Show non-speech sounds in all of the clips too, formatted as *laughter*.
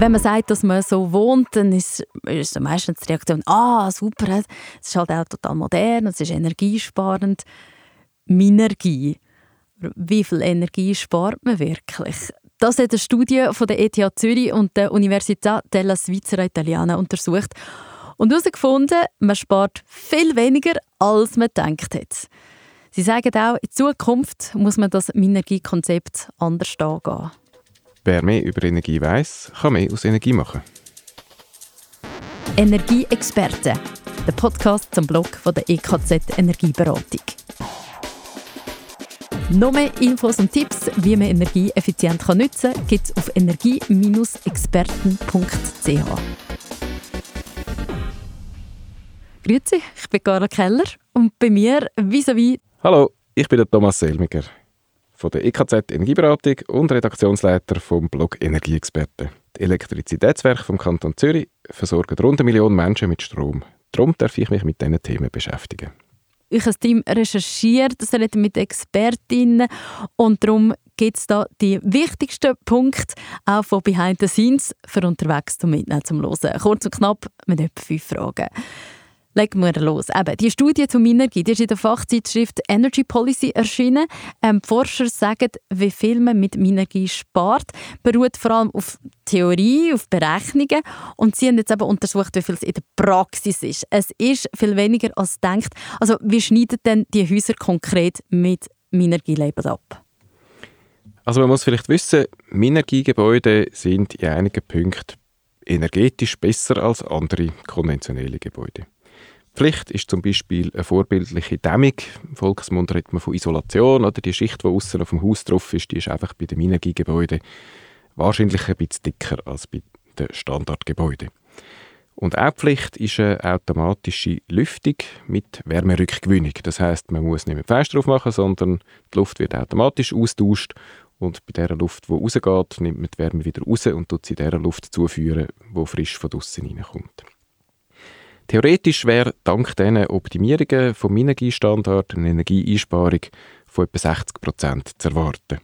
Wenn man sagt, dass man so wohnt, dann ist, ist meistens die Reaktion, ah, super, es ist halt auch total modern, es ist energiesparend. Minergie. Wie viel Energie spart man wirklich? Das hat eine Studie von der ETH Zürich und der Università della Svizzera Italiana untersucht und herausgefunden, man spart viel weniger, als man gedacht hat. Sie sagen auch, in Zukunft muss man das Minergie-Konzept anders angehen. Wer mehr über Energie weiß, kann mehr aus Energie machen. Energieexperte, der Podcast zum Blog von der EKZ Energieberatung. Noch mehr Infos und Tipps, wie man Energie effizient nutzen kann, gibt es auf energie-experten.ch. Grüezi, ich bin Carla Keller und bei mir vis-à-vis... -vis Hallo, ich bin der Thomas Selmiger von der EKZ Energieberatung und Redaktionsleiter vom Blog Energieexperten. Die Elektrizitätswerke vom Kanton Zürich versorgen rund eine Million Menschen mit Strom. Darum darf ich mich mit diesen Themen beschäftigen. Ich habe das Team recherchiert, das mit Expertinnen und darum gibt es da die wichtigsten Punkte auch von Behind the Scenes für unterwegs zum Mitnehmen zum Hören. Kurz und knapp mit etwa fünf Fragen. Legen wir los. Eben, die Studie zu Minergie die ist in der Fachzeitschrift Energy Policy erschienen. Ähm, Forscher sagen, wie viel man mit Minergie spart, beruht vor allem auf Theorie, auf Berechnungen. Und sie haben jetzt eben untersucht, wie viel es in der Praxis ist. Es ist viel weniger als denkt. Also, wie schneiden denn die Häuser konkret mit Minergie-Labels ab? Also man muss vielleicht wissen, Minergiegebäude sind in einigen Punkten energetisch besser als andere konventionelle Gebäude. Pflicht ist zum Beispiel eine vorbildliche Dämmung. Im Volksmund redet man von Isolation. Oder die Schicht, die außen auf dem Haus drauf ist, die ist einfach bei den Minergiegebäuden wahrscheinlich ein bisschen dicker als bei den Standardgebäuden. Und auch Pflicht ist eine automatische Lüftung mit Wärmerückgewinnung. Das heißt, man muss nicht mehr Fenster aufmachen, sondern die Luft wird automatisch austauscht und bei der Luft, die rausgeht, nimmt man die Wärme wieder raus und tut sie der Luft zuführen, die frisch von draußen reinkommt. Theoretisch wäre dank diesen Optimierungen vom Energiestandard eine Energieeinsparung von etwa 60 Prozent zu erwarten.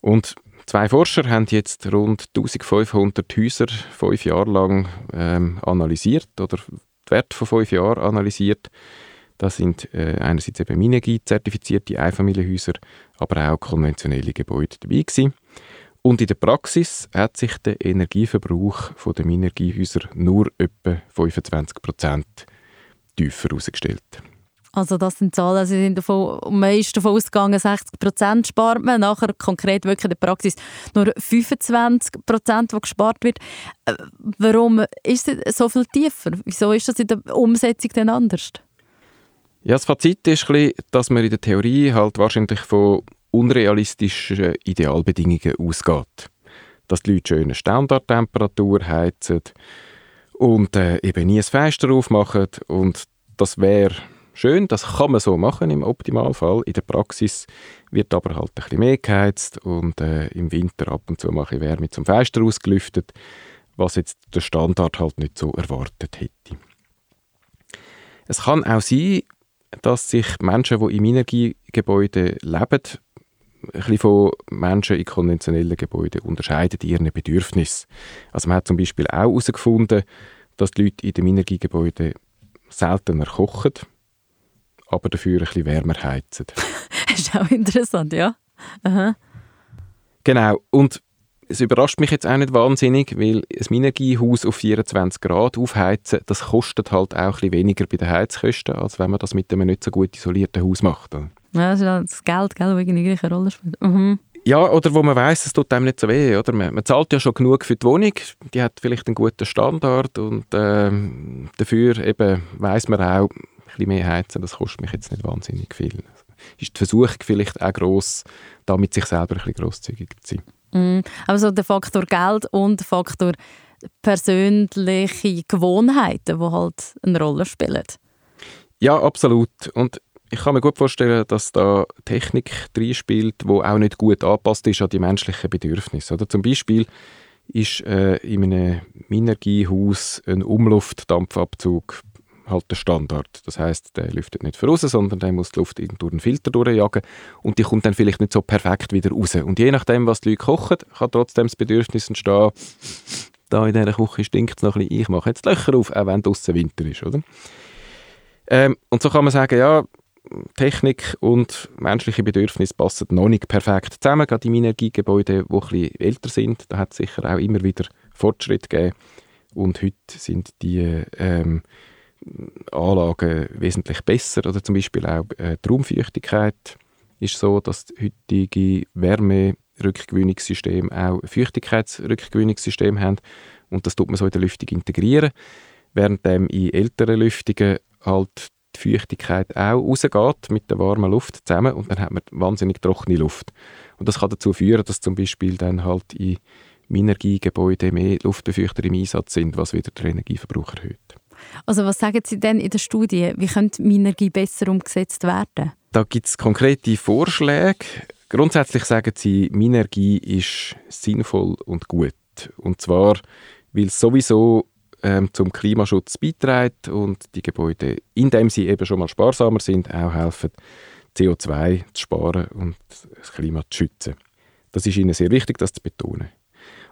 Und zwei Forscher haben jetzt rund 1500 Häuser fünf Jahre lang ähm, analysiert oder die Werte von fünf Jahren analysiert. Das sind äh, einerseits eben Minergie-zertifizierte Einfamilienhäuser, aber auch konventionelle Gebäude dabei gewesen. Und in der Praxis hat sich der Energieverbrauch der Minergiehäuser nur etwa 25 Prozent tiefer herausgestellt. Also das sind Zahlen, also sind davon, am meisten davon ausgegangen, 60 Prozent spart man, nachher konkret wirklich in der Praxis nur 25 Prozent, die gespart wird. Äh, warum ist es so viel tiefer? Wieso ist das in der Umsetzung denn anders? Ja, das Fazit ist, ein bisschen, dass man in der Theorie halt wahrscheinlich von unrealistischen Idealbedingungen ausgeht. Dass die Leute schöne Standardtemperatur heizen und äh, eben nie ein Fenster aufmachen und das wäre schön, das kann man so machen im Optimalfall. In der Praxis wird aber halt ein bisschen mehr geheizt und äh, im Winter ab und zu mache ich Wärme zum Fenster ausgelüftet, was jetzt der Standard halt nicht so erwartet hätte. Es kann auch sein, dass sich Menschen, die im Energiegebäude leben, ein bisschen von Menschen in konventionellen Gebäuden unterscheiden in ihren Bedürfnissen. Also man hat zum Beispiel auch herausgefunden, dass die Leute in den Minergiegebäuden seltener kochen, aber dafür ein bisschen wärmer heizen. *laughs* das ist auch interessant, ja. Aha. Genau, und es überrascht mich jetzt auch nicht wahnsinnig, weil ein Minergiehaus auf 24 Grad aufheizen, das kostet halt auch ein bisschen weniger bei den Heizkosten, als wenn man das mit einem nicht so gut isolierten Haus macht. Ja, das ist das Geld, gell, das irgendwie eine Rolle spielt. Mhm. Ja, oder wo man weiß, es tut einem nicht so weh. Oder? Man, man, zahlt ja schon genug für die Wohnung, die hat vielleicht einen guten Standard und ähm, dafür eben weiss man auch, ein bisschen mehr heizen, das kostet mich jetzt nicht wahnsinnig viel. Ist die Versuchung vielleicht auch gross, da mit sich selber ein bisschen grosszügig zu sein. Mhm. Also der Faktor Geld und der Faktor persönliche Gewohnheiten, die halt eine Rolle spielen. Ja, absolut. Und ich kann mir gut vorstellen, dass da Technik spielt, die auch nicht gut angepasst ist an die menschlichen Bedürfnisse. Oder zum Beispiel ist äh, in einem Minergiehaus ein Umluftdampfabzug halt der Standard. Das heißt, der lüftet nicht voraus, sondern der muss die Luft durch einen Filter durchjagen und die kommt dann vielleicht nicht so perfekt wieder raus. Und je nachdem, was die Leute kochen, kann trotzdem das Bedürfnis entstehen, da in dieser Küche stinkt es noch ein bisschen, ich mache jetzt Löcher auf, auch wenn draußen Winter ist, oder? Ähm, und so kann man sagen, ja, Technik und menschliche Bedürfnisse passen noch nicht perfekt zusammen, gerade in Energiegebäuden, die ein älter sind. Da hat es sicher auch immer wieder Fortschritt gegeben. Und heute sind die ähm, Anlagen wesentlich besser. Oder zum Beispiel auch äh, die Raumfeuchtigkeit ist so, dass heutige Wärmerückgewinnungssysteme auch Feuchtigkeitsrückgewinnungssysteme haben. Und das tut man so in der Lüftung integrieren. Während in älteren Lüftungen halt die Feuchtigkeit auch rausgeht mit der warmen Luft zusammen und dann hat man wahnsinnig trockene Luft. Und das kann dazu führen, dass zum Beispiel dann halt in Minergiegebäuden mehr Luftbefeuchter im Einsatz sind, was wieder den Energieverbrauch erhöht. Also was sagen Sie denn in der Studie? Wie könnte Minergie besser umgesetzt werden? Da gibt es konkrete Vorschläge. Grundsätzlich sagen sie, Minergie ist sinnvoll und gut. Und zwar, weil es sowieso ähm, zum Klimaschutz beiträgt und die Gebäude, indem sie eben schon mal sparsamer sind, auch helfen, CO2 zu sparen und das Klima zu schützen. Das ist ihnen sehr wichtig, das zu betonen.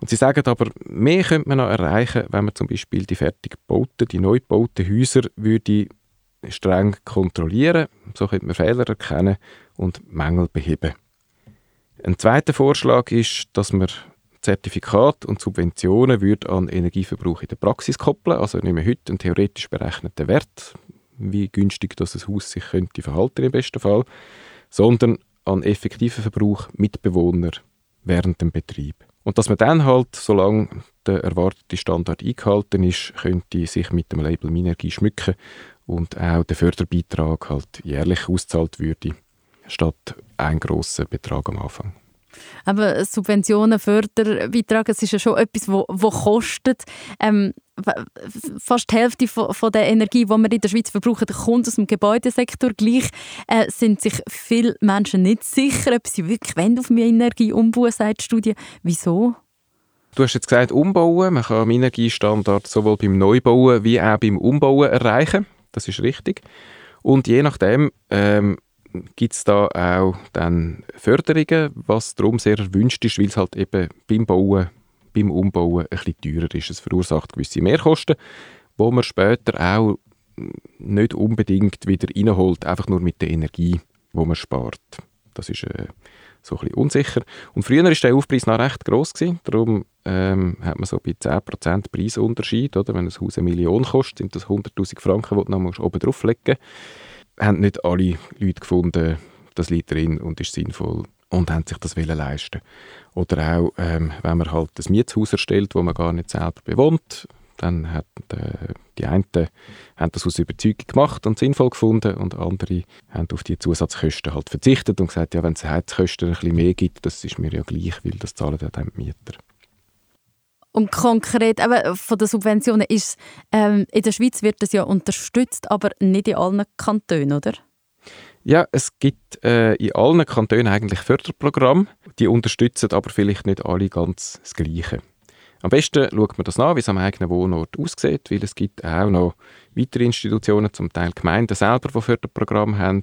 Und sie sagen aber, mehr könnte man noch erreichen, wenn man zum Beispiel die fertig gebauten, die neu gebauten Häuser würde streng kontrollieren. So könnte man Fehler erkennen und Mängel beheben. Ein zweiter Vorschlag ist, dass man Zertifikat und Subventionen würde an Energieverbrauch in der Praxis koppeln, also nicht mehr heute einen theoretisch berechneten Wert, wie günstig das Haus sich könnte verhalten im besten Fall, sondern an effektiven Verbrauch mit Bewohnern während dem Betrieb. Und dass man dann halt, solange der erwartete Standard eingehalten ist, könnte sich mit dem Label Minergie schmücken und auch der Förderbeitrag halt jährlich ausgezahlt würde, statt ein grossen Betrag am Anfang. Aber Subventionen, Förderbeitrag, es ist ja schon etwas, wo kostet. Ähm, fast die Hälfte von, von, der Energie, die wir in der Schweiz verbrauchen, kommt aus dem Gebäudesektor. Gleich äh, sind sich viele Menschen nicht sicher, ob sie wirklich auf mehr Energie umbauen, sagt die Studie. Wieso? Du hast jetzt gesagt, umbauen. Man kann Energiestandards sowohl beim Neubauen wie auch beim Umbauen erreichen. Das ist richtig. Und je nachdem ähm, gibt es da auch dann Förderungen, was darum sehr erwünscht ist, weil es halt eben beim Bauen, beim Umbauen ein bisschen teurer ist. Es verursacht gewisse Mehrkosten, wo man später auch nicht unbedingt wieder reinholt, einfach nur mit der Energie, wo man spart. Das ist äh, so ein bisschen unsicher. Und früher war der Aufpreis noch recht gross. Gewesen. Darum ähm, hat man so bei 10% Preisunterschied. Oder? Wenn ein Haus eine Million kostet, sind das 100'000 Franken, die du noch oben drauflegen musst haben nicht alle Leute gefunden, das liegt drin und ist sinnvoll und haben sich das leisten Oder auch, ähm, wenn man halt ein Mietshaus erstellt, wo man gar nicht selber bewohnt, dann hat äh, die einen haben das aus Überzeugung gemacht und sinnvoll gefunden und andere haben auf die Zusatzkosten halt verzichtet und gesagt, ja, wenn es Heizkosten ein bisschen mehr gibt, das ist mir ja gleich, weil das zahlen ja dann die Mieter. Und konkret eben von den Subventionen ist ähm, in der Schweiz wird das ja unterstützt, aber nicht in allen Kantonen, oder? Ja, es gibt äh, in allen Kantonen eigentlich Förderprogramme, die unterstützen aber vielleicht nicht alle ganz das Gleiche. Am besten schaut man das nach, wie es am eigenen Wohnort aussieht, weil es gibt auch noch weitere Institutionen, zum Teil Gemeinden selber, die Förderprogramme haben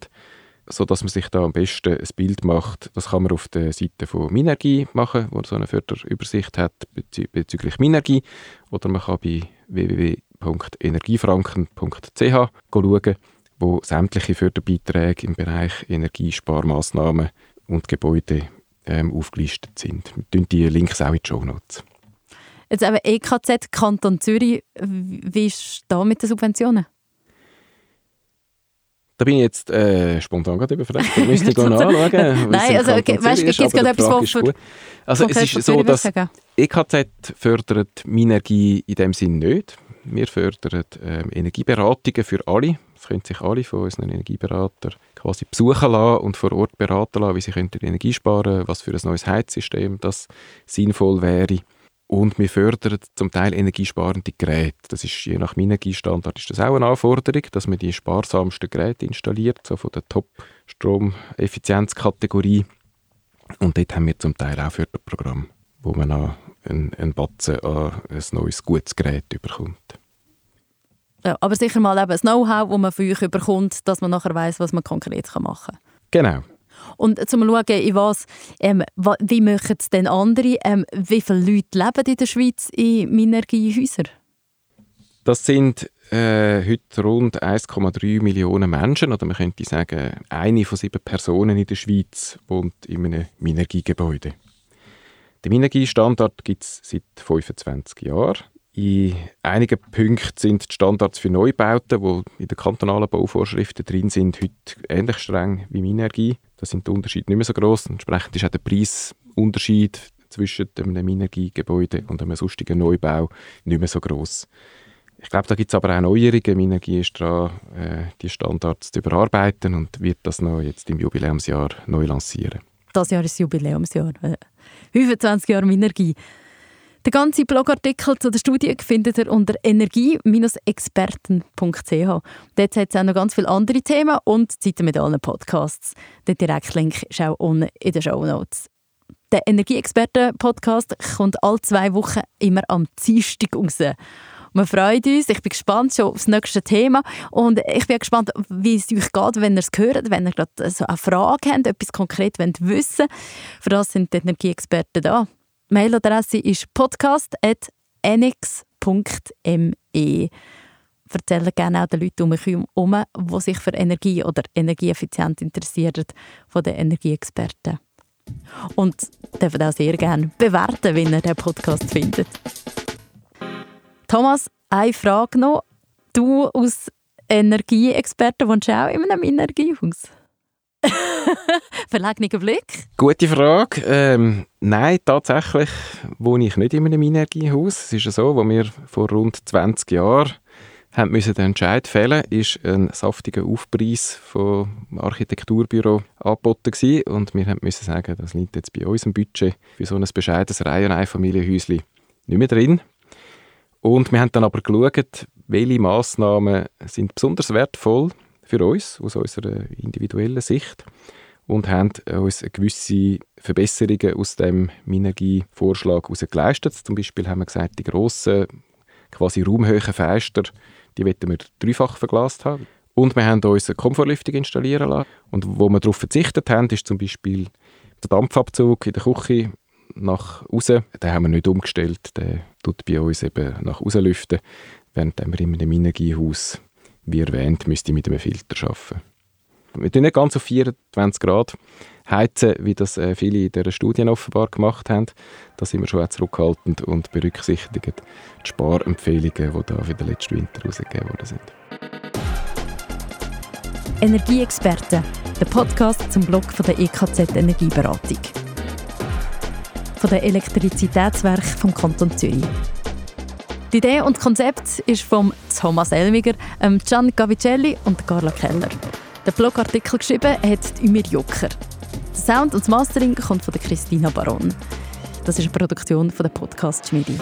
so dass man sich da am besten ein Bild macht. Das kann man auf der Seite von Minergie machen, wo so eine Förderübersicht hat bezü bezüglich Minergie. Oder man kann bei www.energiefranken.ch schauen, wo sämtliche Förderbeiträge im Bereich Energiesparmaßnahmen und Gebäude ähm, aufgelistet sind. Wir tun die Links auch in die Show Notes. Jetzt eben EKZ Kanton Zürich, wie ist da mit den Subventionen? Da bin ich jetzt äh, spontan gerade überfragt. Da müsste ich *laughs* nachschauen. *laughs* Nein, also okay, weißt gibt es gerade etwas, was für, Also es ist so, dass EKZ fördert Minergie in dem Sinn nicht. Wir fördern ähm, Energieberatungen für alle. Das können sich alle von unseren Energieberatern quasi besuchen lassen und vor Ort beraten lassen, wie sie könnten Energie sparen was für ein neues Heizsystem das sinnvoll wäre. Und wir fördern zum Teil energiesparende Geräte. Das ist je nach Minergiestandard ist das auch eine Anforderung, dass man die sparsamsten Geräte installiert, so von der Top-Stromeffizienzkategorie. Und dort haben wir zum Teil auch Förderprogramm, wo man auch einen, einen Batzen an ein neues, gutes Gerät bekommt. Ja, aber sicher mal eben das Know-how, das man von euch bekommt, dass man nachher weiß, was man konkret machen kann. Genau. Und zum schauen, in was, ähm, wie machen es denn andere? Ähm, wie viele Leute leben in der Schweiz in Minergiehäusern? Das sind äh, heute rund 1,3 Millionen Menschen, oder man könnte sagen, eine von sieben Personen in der Schweiz wohnt in einem Minergiegebäude. Den Minergiestandard gibt es seit 25 Jahren. In einigen Punkten sind die Standards für Neubauten, die in den kantonalen Bauvorschriften drin sind, heute ähnlich streng wie Minergie. Da sind die Unterschiede nicht mehr so groß. Entsprechend ist auch der Preisunterschied zwischen einem Minergiegebäude und einem sonstigen Neubau nicht mehr so groß. Ich glaube, da gibt es aber auch Neuerungen. Minergie ist dran, äh, die Standards zu überarbeiten und wird das noch jetzt im Jubiläumsjahr neu lancieren. Das Jahr ist Jubiläumsjahr. 25 Jahre Minergie. Den ganzen Blogartikel zu der Studie findet ihr unter energie-experten.ch. Dort hat es auch noch ganz viele andere Themen und Zeiten mit allen Podcasts. Der Direktlink ist auch unten in den Show Notes. Der Energieexperten-Podcast kommt alle zwei Wochen immer am Dienstag raus. Wir freuen uns. Ich bin gespannt schon aufs nächste Thema. Und ich bin gespannt, wie es euch geht, wenn ihr es hört, wenn ihr gerade so eine Frage habt, etwas konkret wissen Für das sind die Energieexperten da. Mailadresse ist podcast.enix.me. Erzählen gerne auch den Leuten um mich herum, die sich für Energie oder Energieeffizienz interessieren, von den Energieexperten. Und dürfen auch sehr gerne bewerten, wenn ihr den Podcast findet. Thomas, eine Frage noch. Du als Energieexperte wohnst auch in einem Energiehaus? *laughs* Verlegener Blick. Gute Frage. Ähm, nein, tatsächlich wohne ich nicht in einem Energiehaus. Es ist so, als wir vor rund 20 Jahren haben müssen den Entscheid fällen, ist ein saftiger Aufpreis vom Architekturbüro angeboten gewesen. und wir haben müssen sagen, das liegt jetzt bei unserem Budget für so ein bescheidenes Reiheneinfamilienhäuschen nicht mehr drin. Und wir haben dann aber geschaut, welche Massnahmen sind besonders wertvoll für uns aus unserer individuellen Sicht und haben uns gewisse Verbesserungen aus dem Minergie-Vorschlag geleistet. Zum Beispiel haben wir gesagt, die grossen, quasi raumhöhen Fenster, die wollen wir dreifach verglast haben. Und wir haben uns eine Komfortlüftung installieren lassen. Und wo wir darauf verzichtet haben, ist zum Beispiel der Dampfabzug in der Küche nach außen. Den haben wir nicht umgestellt. Der tut bei uns eben nach außen lüften, während wir in einem Energiehaus, wie erwähnt, müsste mit einem Filter arbeiten. Wir tun nicht ganz auf 24 Grad heizen, wie das äh, viele in dieser Studien offenbar gemacht haben. Da sind wir schon auch zurückhaltend und berücksichtigen die Sparempfehlungen, die da für den letzten Winter herausgegeben worden sind. Energieexperten, der Podcast zum Blog von der EKZ Energieberatung von den Elektrizitätswerken vom Kanton Zürich. Die Idee und das Konzept ist von Thomas Elmiger, ähm, Gian Gavicelli und Carla Keller. Der Blogartikel geschrieben hat Ümir Jocker. Der Sound und das Mastering kommt von Christina Baron. Das ist eine Produktion von der Podcast Schmiede.